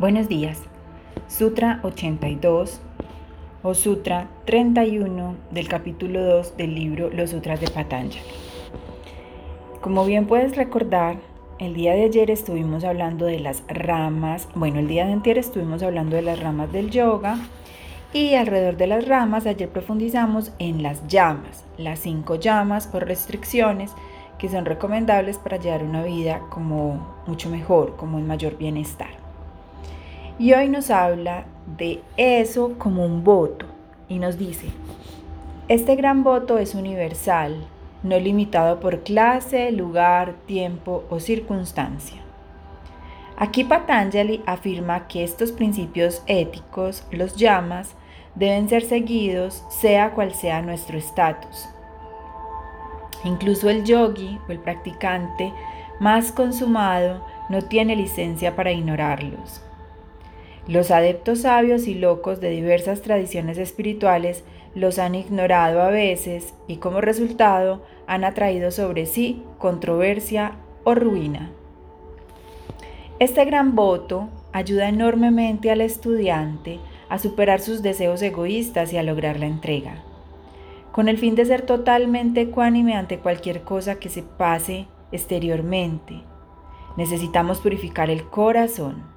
Buenos días. Sutra 82 o Sutra 31 del capítulo 2 del libro Los Sutras de Patanjali. Como bien puedes recordar, el día de ayer estuvimos hablando de las ramas, bueno, el día de ayer estuvimos hablando de las ramas del yoga y alrededor de las ramas ayer profundizamos en las llamas, las cinco llamas o restricciones que son recomendables para llevar una vida como mucho mejor, como en mayor bienestar. Y hoy nos habla de eso como un voto y nos dice, este gran voto es universal, no limitado por clase, lugar, tiempo o circunstancia. Aquí Patanjali afirma que estos principios éticos, los llamas, deben ser seguidos sea cual sea nuestro estatus. Incluso el yogi o el practicante más consumado no tiene licencia para ignorarlos. Los adeptos sabios y locos de diversas tradiciones espirituales los han ignorado a veces y como resultado han atraído sobre sí controversia o ruina. Este gran voto ayuda enormemente al estudiante a superar sus deseos egoístas y a lograr la entrega, con el fin de ser totalmente ecuánime ante cualquier cosa que se pase exteriormente. Necesitamos purificar el corazón.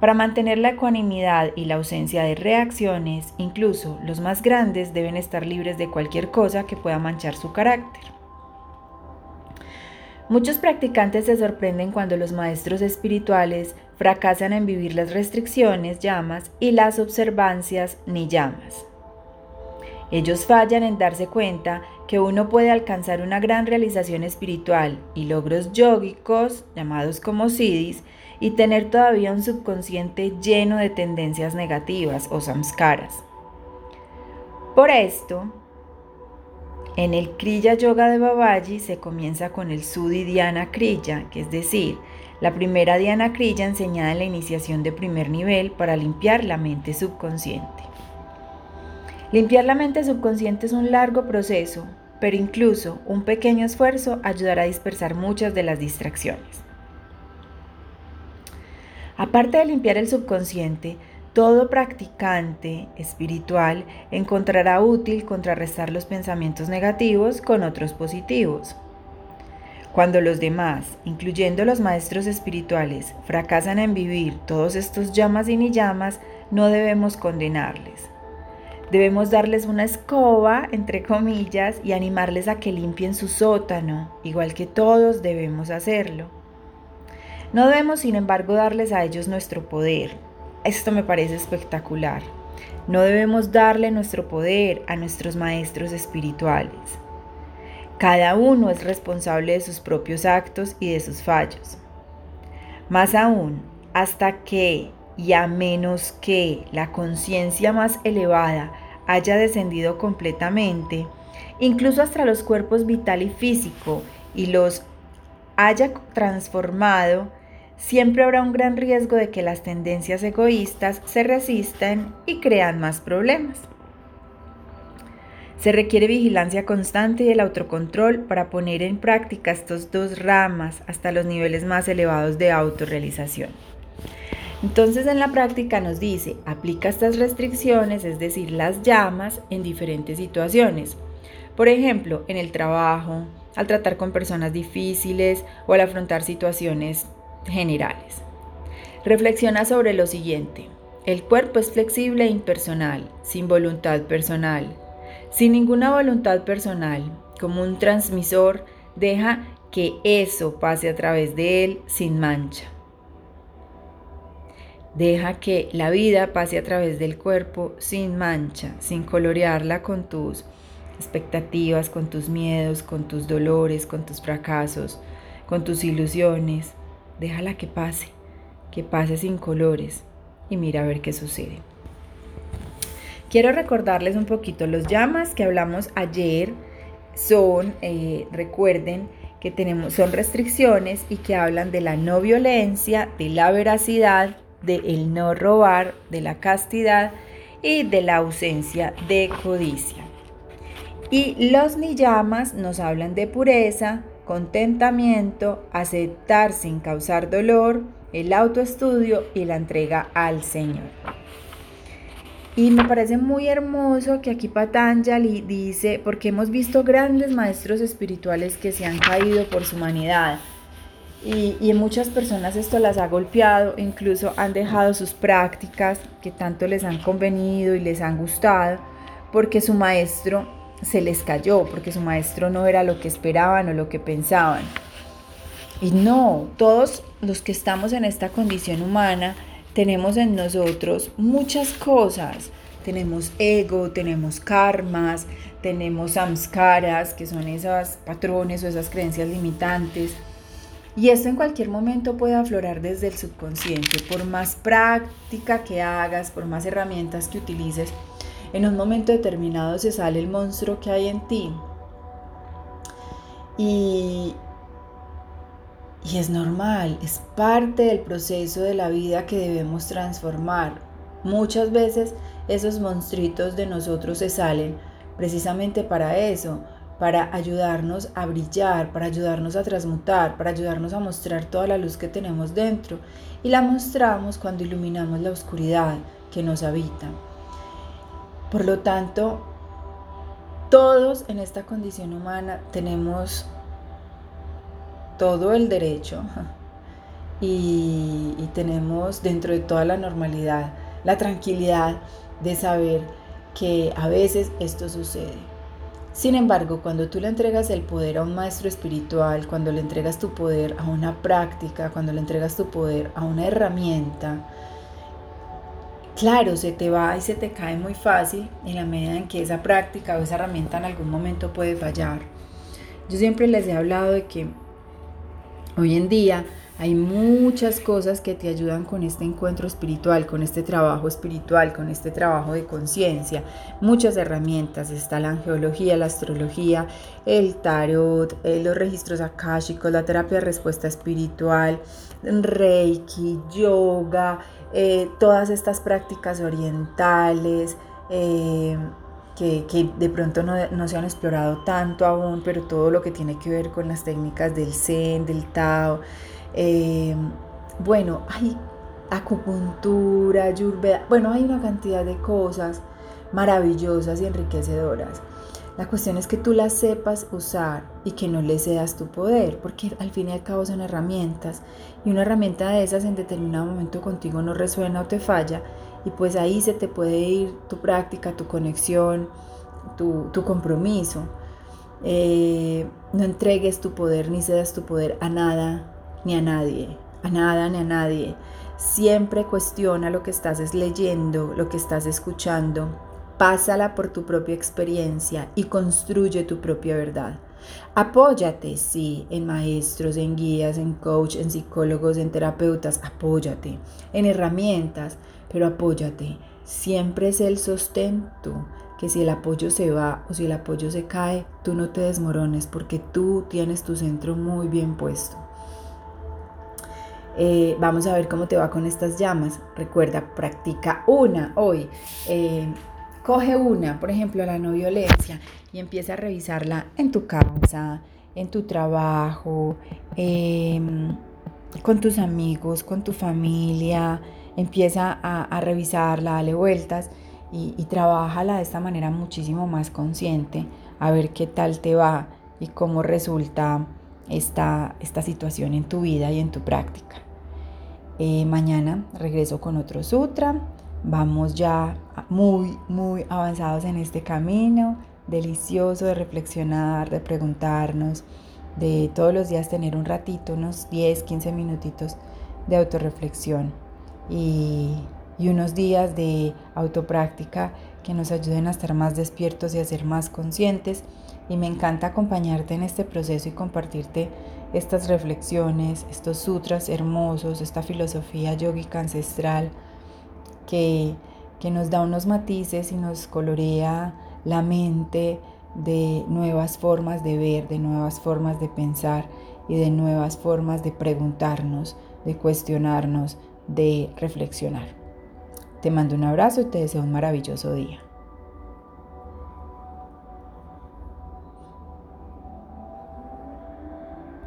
Para mantener la ecuanimidad y la ausencia de reacciones, incluso los más grandes deben estar libres de cualquier cosa que pueda manchar su carácter. Muchos practicantes se sorprenden cuando los maestros espirituales fracasan en vivir las restricciones, llamas, y las observancias, ni llamas. Ellos fallan en darse cuenta que uno puede alcanzar una gran realización espiritual y logros yógicos, llamados como siddhis, y tener todavía un subconsciente lleno de tendencias negativas o samskaras. Por esto, en el Kriya Yoga de Babaji se comienza con el Sudhi Dhyana Kriya, que es decir, la primera Dhyana Kriya enseñada en la iniciación de primer nivel para limpiar la mente subconsciente. Limpiar la mente subconsciente es un largo proceso, pero incluso un pequeño esfuerzo ayudará a dispersar muchas de las distracciones. Aparte de limpiar el subconsciente, todo practicante espiritual encontrará útil contrarrestar los pensamientos negativos con otros positivos. Cuando los demás, incluyendo los maestros espirituales, fracasan en vivir todos estos llamas y ni llamas, no debemos condenarles. Debemos darles una escoba, entre comillas, y animarles a que limpien su sótano, igual que todos debemos hacerlo. No debemos, sin embargo, darles a ellos nuestro poder, esto me parece espectacular. No debemos darle nuestro poder a nuestros maestros espirituales. Cada uno es responsable de sus propios actos y de sus fallos. Más aún, hasta que y a menos que la conciencia más elevada haya descendido completamente, incluso hasta los cuerpos vital y físico, y los haya transformado, siempre habrá un gran riesgo de que las tendencias egoístas se resistan y crean más problemas. Se requiere vigilancia constante y el autocontrol para poner en práctica estos dos ramas hasta los niveles más elevados de autorrealización. Entonces en la práctica nos dice, aplica estas restricciones, es decir, las llamas, en diferentes situaciones. Por ejemplo, en el trabajo, al tratar con personas difíciles o al afrontar situaciones generales. Reflexiona sobre lo siguiente. El cuerpo es flexible e impersonal, sin voluntad personal. Sin ninguna voluntad personal, como un transmisor, deja que eso pase a través de él sin mancha. Deja que la vida pase a través del cuerpo sin mancha, sin colorearla con tus expectativas, con tus miedos, con tus dolores, con tus fracasos, con tus ilusiones déjala que pase, que pase sin colores y mira a ver qué sucede. Quiero recordarles un poquito los llamas que hablamos ayer. Son, eh, recuerden que tenemos, son restricciones y que hablan de la no violencia, de la veracidad, de el no robar, de la castidad y de la ausencia de codicia. Y los niyamas nos hablan de pureza, contentamiento, aceptar sin causar dolor, el autoestudio y la entrega al Señor. Y me parece muy hermoso que aquí Patanjali dice, porque hemos visto grandes maestros espirituales que se han caído por su humanidad. Y, y en muchas personas esto las ha golpeado, incluso han dejado sus prácticas que tanto les han convenido y les han gustado, porque su maestro se les cayó, porque su maestro no era lo que esperaban o lo que pensaban. Y no, todos los que estamos en esta condición humana tenemos en nosotros muchas cosas. Tenemos ego, tenemos karmas, tenemos samskaras, que son esos patrones o esas creencias limitantes. Y esto en cualquier momento puede aflorar desde el subconsciente. Por más práctica que hagas, por más herramientas que utilices, en un momento determinado se sale el monstruo que hay en ti. Y, y es normal, es parte del proceso de la vida que debemos transformar. Muchas veces esos monstruitos de nosotros se salen precisamente para eso, para ayudarnos a brillar, para ayudarnos a transmutar, para ayudarnos a mostrar toda la luz que tenemos dentro. Y la mostramos cuando iluminamos la oscuridad que nos habita. Por lo tanto, todos en esta condición humana tenemos todo el derecho y, tenemos dentro de toda la normalidad la tranquilidad de saber que a veces esto sucede. Sin embargo, cuando tú le entregas el poder a un maestro espiritual, cuando le entregas tu poder a una práctica, cuando le entregas tu poder a una herramienta, claro, se te va y se te cae muy fácil en la medida en que esa práctica o esa herramienta en algún momento puede fallar. Yo siempre les he hablado de que Hoy en día hay muchas cosas que te ayudan con este encuentro espiritual, con este trabajo espiritual, con este trabajo de conciencia. Muchas herramientas. Está la angeología, la astrología, el tarot, eh, los registros akáshicos, la terapia de respuesta espiritual, reiki, yoga, eh, todas estas prácticas orientales. Eh, que, de pronto no, se han explorado tanto aún, pero todo lo que tiene que ver con las técnicas del Zen, del Tao. Eh, bueno, hay acupuntura, ayurveda, bueno, hay una cantidad de cosas maravillosas y enriquecedoras. La cuestión es que tú las sepas usar y que no le cedas tu poder, porque al fin y al cabo son herramientas y una herramienta de esas en determinado momento contigo no resuena o te falla y pues ahí se te puede ir tu práctica, tu conexión, tu, compromiso. Eh, no entregues tu poder ni cedas tu poder a nada ni a nadie, a nada ni a nadie. Siempre cuestiona lo que estás leyendo, lo que estás escuchando. Pásala por tu propia experiencia y construye tu propia verdad. Apóyate, sí, en maestros, en guías, en coach, en psicólogos, en terapeutas. Apóyate en herramientas, pero apóyate. Siempre es el sostento, que si el apoyo se va o si el apoyo se cae, tú no te desmorones porque tú tienes tu centro muy bien puesto. Eh, vamos a ver cómo te va con estas llamas. Recuerda, practica una hoy. Eh, coge una, por ejemplo, la no violencia, y empieza a revisarla en tu casa, en tu trabajo, em, con tus amigos, con tu familia empieza a, revisarla, dale vueltas y, y trabájala de esta manera muchísimo más consciente, a ver qué tal te va y cómo resulta esta, esta situación en tu vida y en tu práctica. Eh, mañana regreso con otro sutra. Vamos ya muy, muy avanzados en este camino, delicioso de reflexionar, de preguntarnos, de todos los días tener un ratito, unos 10, 15 minutitos de autorreflexión y, unos días de autopráctica que nos ayuden a estar más despiertos y a ser más conscientes. Y me encanta acompañarte en este proceso y compartirte estas reflexiones, estos sutras hermosos, esta filosofía yógica ancestral que, que nos da unos matices y nos colorea la mente de nuevas formas de ver, de nuevas formas de pensar y de nuevas formas de preguntarnos, de cuestionarnos, de reflexionar. Te mando un abrazo y te deseo un maravilloso día.